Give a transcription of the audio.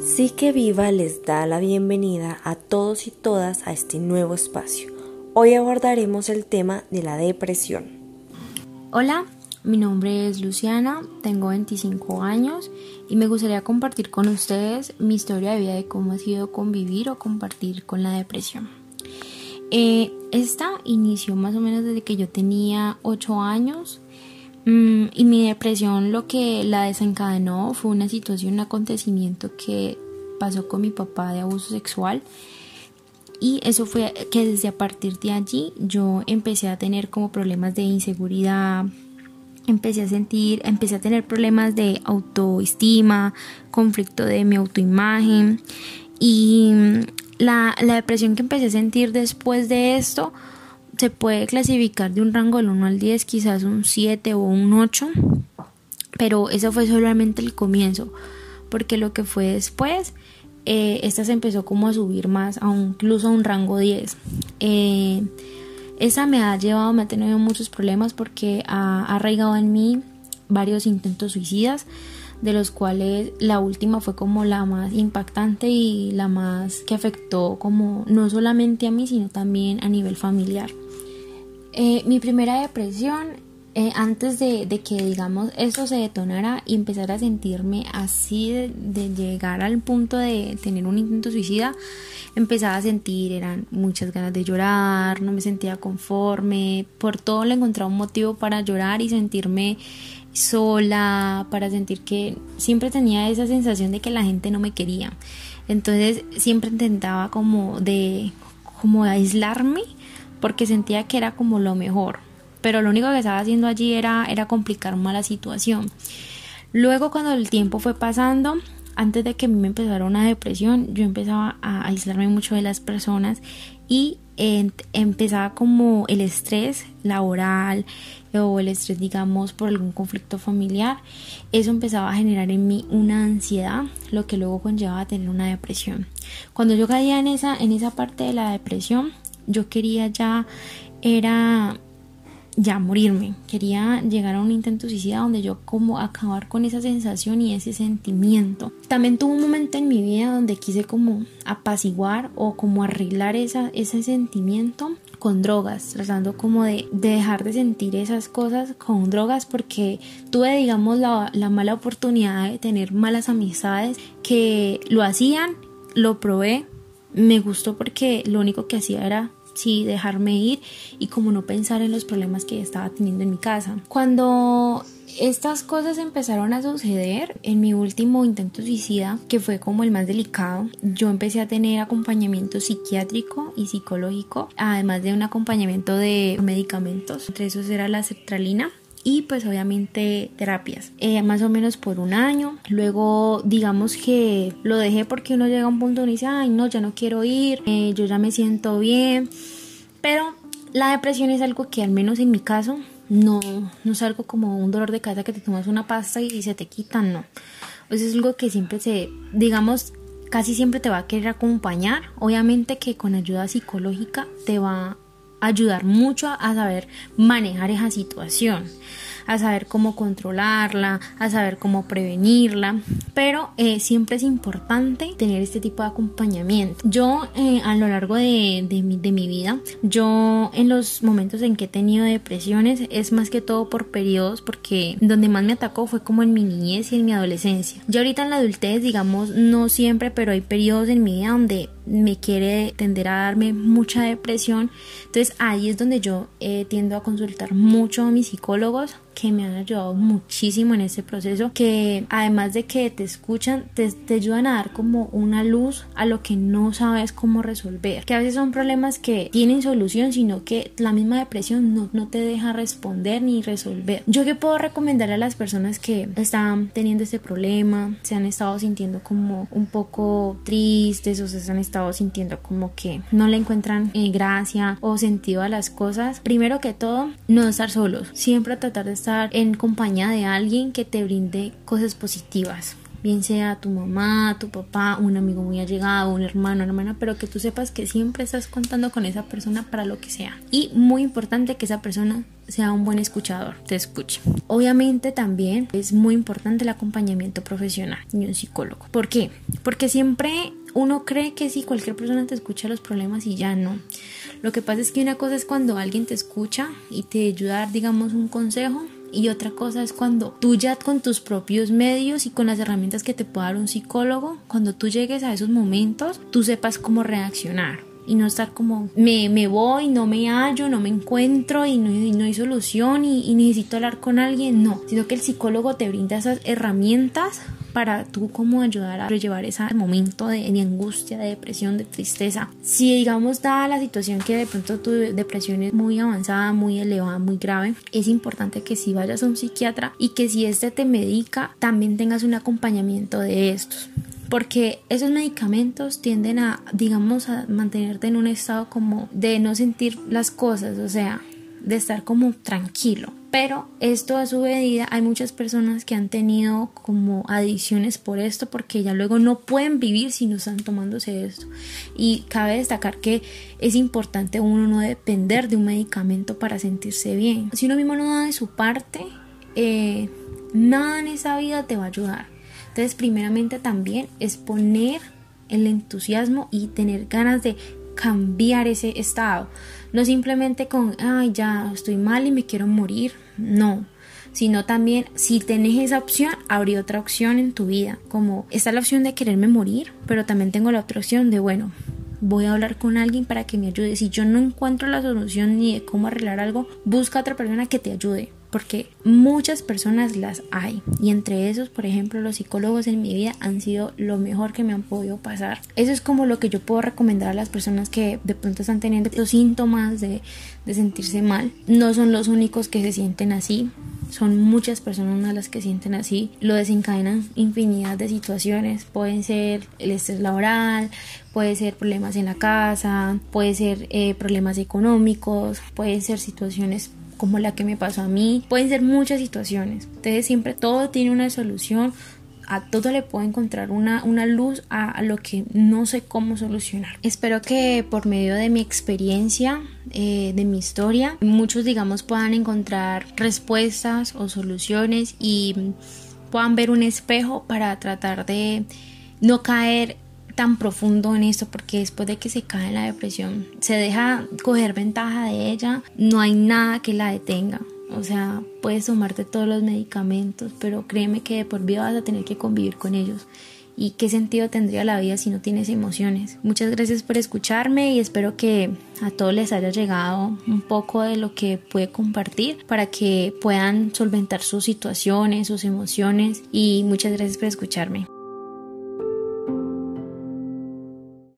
Sí que Viva les da la bienvenida a todos y todas a este nuevo espacio. Hoy abordaremos el tema de la depresión. Hola, mi nombre es Luciana, tengo 25 años y me gustaría compartir con ustedes mi historia de vida de cómo ha sido convivir o compartir con la depresión. Eh, esta inició más o menos desde que yo tenía 8 años y mi depresión lo que la desencadenó fue una situación, un acontecimiento que pasó con mi papá de abuso sexual. Y eso fue que desde a partir de allí yo empecé a tener como problemas de inseguridad, empecé a sentir, empecé a tener problemas de autoestima, conflicto de mi autoimagen. Y la, la, depresión que empecé a sentir después de esto se puede clasificar de un rango del 1 al 10, quizás un 7 o un 8, pero eso fue solamente el comienzo, porque lo que fue después, eh, esta se empezó como a subir más, a incluso a un rango 10. Eh, esa me ha llevado, me ha tenido muchos problemas porque ha arraigado en mí varios intentos suicidas, de los cuales la última fue como la más impactante y la más que afectó como no solamente a mí, sino también a nivel familiar. Eh, mi primera depresión, eh, antes de, que digamos eso se detonara y empezar a sentirme así de llegar al punto de tener un intento suicida, empezaba a sentir, eran muchas ganas de llorar, no me sentía conforme, por todo le encontraba un motivo para llorar y sentirme sola, para sentir que siempre tenía esa sensación de que la gente no me quería. Entonces siempre intentaba como de como aislarme porque sentía que era como lo mejor, pero lo único que estaba haciendo allí era era complicar más la situación. Luego cuando el tiempo fue pasando, antes de que me empezara una depresión, yo empezaba a aislarme mucho de las personas y empezaba como el estrés laboral o el estrés, digamos, por algún conflicto familiar. Eso empezaba a generar en mí una ansiedad, lo que luego conllevaba a tener una depresión. Cuando yo caía en esa, en esa parte de la depresión, yo quería ya, era ya morirme. Quería llegar a un intento suicida donde yo como acabar con esa sensación y ese sentimiento. También tuve un momento en mi vida donde quise como apaciguar o como arreglar esa, ese sentimiento con drogas, tratando como de, dejar de sentir esas cosas con drogas porque tuve digamos la, la mala oportunidad de tener malas amistades que lo hacían, lo probé, me gustó porque lo único que hacía era sí dejarme ir y como no pensar en los problemas que estaba teniendo en mi casa. Cuando estas cosas empezaron a suceder en mi último intento suicida, que fue como el más delicado. Yo empecé a tener acompañamiento psiquiátrico y psicológico, además de un acompañamiento de medicamentos. Entre esos era la sertralina y pues obviamente terapias eh, más o menos por un año luego digamos que lo dejé porque uno llega a un punto y dice ay no ya no quiero ir eh, yo ya me siento bien pero la depresión es algo que al menos en mi caso no, no es algo como un dolor de cabeza que te tomas una pasta y se te quita, no. Pues es algo que siempre se, digamos, casi siempre te va a querer acompañar. Obviamente que con ayuda psicológica te va ayudar mucho a saber manejar esa situación a saber cómo controlarla, a saber cómo prevenirla, pero eh, siempre es importante tener este tipo de acompañamiento. Yo eh, a lo largo de, mi, de mi vida, yo en los momentos en que he tenido depresiones es más que todo por periodos porque donde más me atacó fue como en mi niñez y en mi adolescencia. Yo ahorita en la adultez, digamos, no siempre, pero hay periodos en mi vida donde me quiere tender a darme mucha depresión. Entonces ahí es donde yo eh, tiendo a consultar mucho a mis psicólogos que me han ayudado muchísimo en ese proceso, que además de que te escuchan, te, te, ayudan a dar como una luz a lo que no sabes cómo resolver, que a veces son problemas que tienen solución, sino que la misma depresión no, no te deja responder ni resolver. Yo que puedo recomendar a las personas que están teniendo este problema, se han estado sintiendo como un poco tristes o se han estado sintiendo como que no le encuentran eh, gracia o sentido a las cosas, primero que todo, no estar solos, siempre tratar de estar en compañía de alguien que te brinde cosas positivas bien sea tu mamá, tu papá, un amigo muy allegado, un hermano, hermana, pero que tú sepas que siempre estás contando con esa persona para lo que sea. Y muy importante que esa persona sea un buen escuchador, te escuche. Obviamente también es muy importante el acompañamiento profesional y un psicólogo. ¿Por qué? Porque siempre uno cree que si cualquier persona te escucha los problemas y ya no. Lo que pasa es que una cosa es cuando alguien te escucha y te ayuda a dar, digamos, un consejo y otra cosa es cuando tú ya con tus propios medios y con las herramientas que te puede dar un psicólogo, cuando tú llegues a esos momentos, tú sepas cómo reaccionar y no estar como me, me voy, no me hallo, no me encuentro y no, no hay solución y, y, necesito hablar con alguien, no, sino que el psicólogo te brinda esas herramientas para tú como ayudar a llevar ese momento de, de, angustia, de depresión, de tristeza. Si digamos dada la situación que de pronto tu depresión es muy avanzada, muy elevada, muy grave, es importante que si vayas a un psiquiatra y que si este te medica, también tengas un acompañamiento de estos porque esos medicamentos tienden a, digamos, a mantenerte en un estado como de no sentir las cosas, o sea, de estar como tranquilo. Pero esto a su medida hay muchas personas que han tenido como adicciones por esto porque ya luego no pueden vivir si no están tomándose esto. Y cabe destacar que es importante uno no depender de un medicamento para sentirse bien. Si uno mismo no da de su parte, eh, nada en esa vida te va a ayudar. Entonces, primeramente también es poner el entusiasmo y tener ganas de cambiar ese estado. No simplemente con, ay, ya estoy mal y me quiero morir. No. Sino también, si tenés esa opción, habría otra opción en tu vida. Como, está la opción de quererme morir, pero también tengo la otra opción de, bueno, voy a hablar con alguien para que me ayude. Si yo no encuentro la solución ni de cómo arreglar algo, busca a otra persona que te ayude porque muchas personas las hay. Y entre esos por ejemplo los psicólogos en mi vida han sido lo mejor que me han podido pasar. Eso es como lo que yo puedo recomendar a las personas que de pronto están teniendo los síntomas de, de sentirse mal. No son los únicos que se sienten así. Son muchas personas las que sienten así. Lo desencadenan infinidad de situaciones. Pueden ser el estrés laboral puede ser problemas en la casa puede ser eh, problemas económicos pueden ser situaciones como la que me pasó a mí. Pueden ser muchas situaciones. Entonces siempre todo tiene una solución. A todo le puedo encontrar una, una luz a, lo que no sé cómo solucionar. Espero que por medio de mi experiencia, eh, de mi historia, muchos digamos puedan encontrar respuestas o soluciones y puedan ver un espejo para tratar de no caer tan profundo en esto porque después de que se cae en la depresión se deja coger ventaja de ella, no hay nada que la detenga. O sea, puedes tomarte todos los medicamentos, pero créeme que de por vida vas a tener que convivir con ellos. ¿Y qué sentido tendría la vida si no tienes emociones? Muchas gracias por escucharme y espero que a todos les haya llegado un poco de lo que puede compartir para que puedan solventar sus situaciones, sus emociones y muchas gracias por escucharme.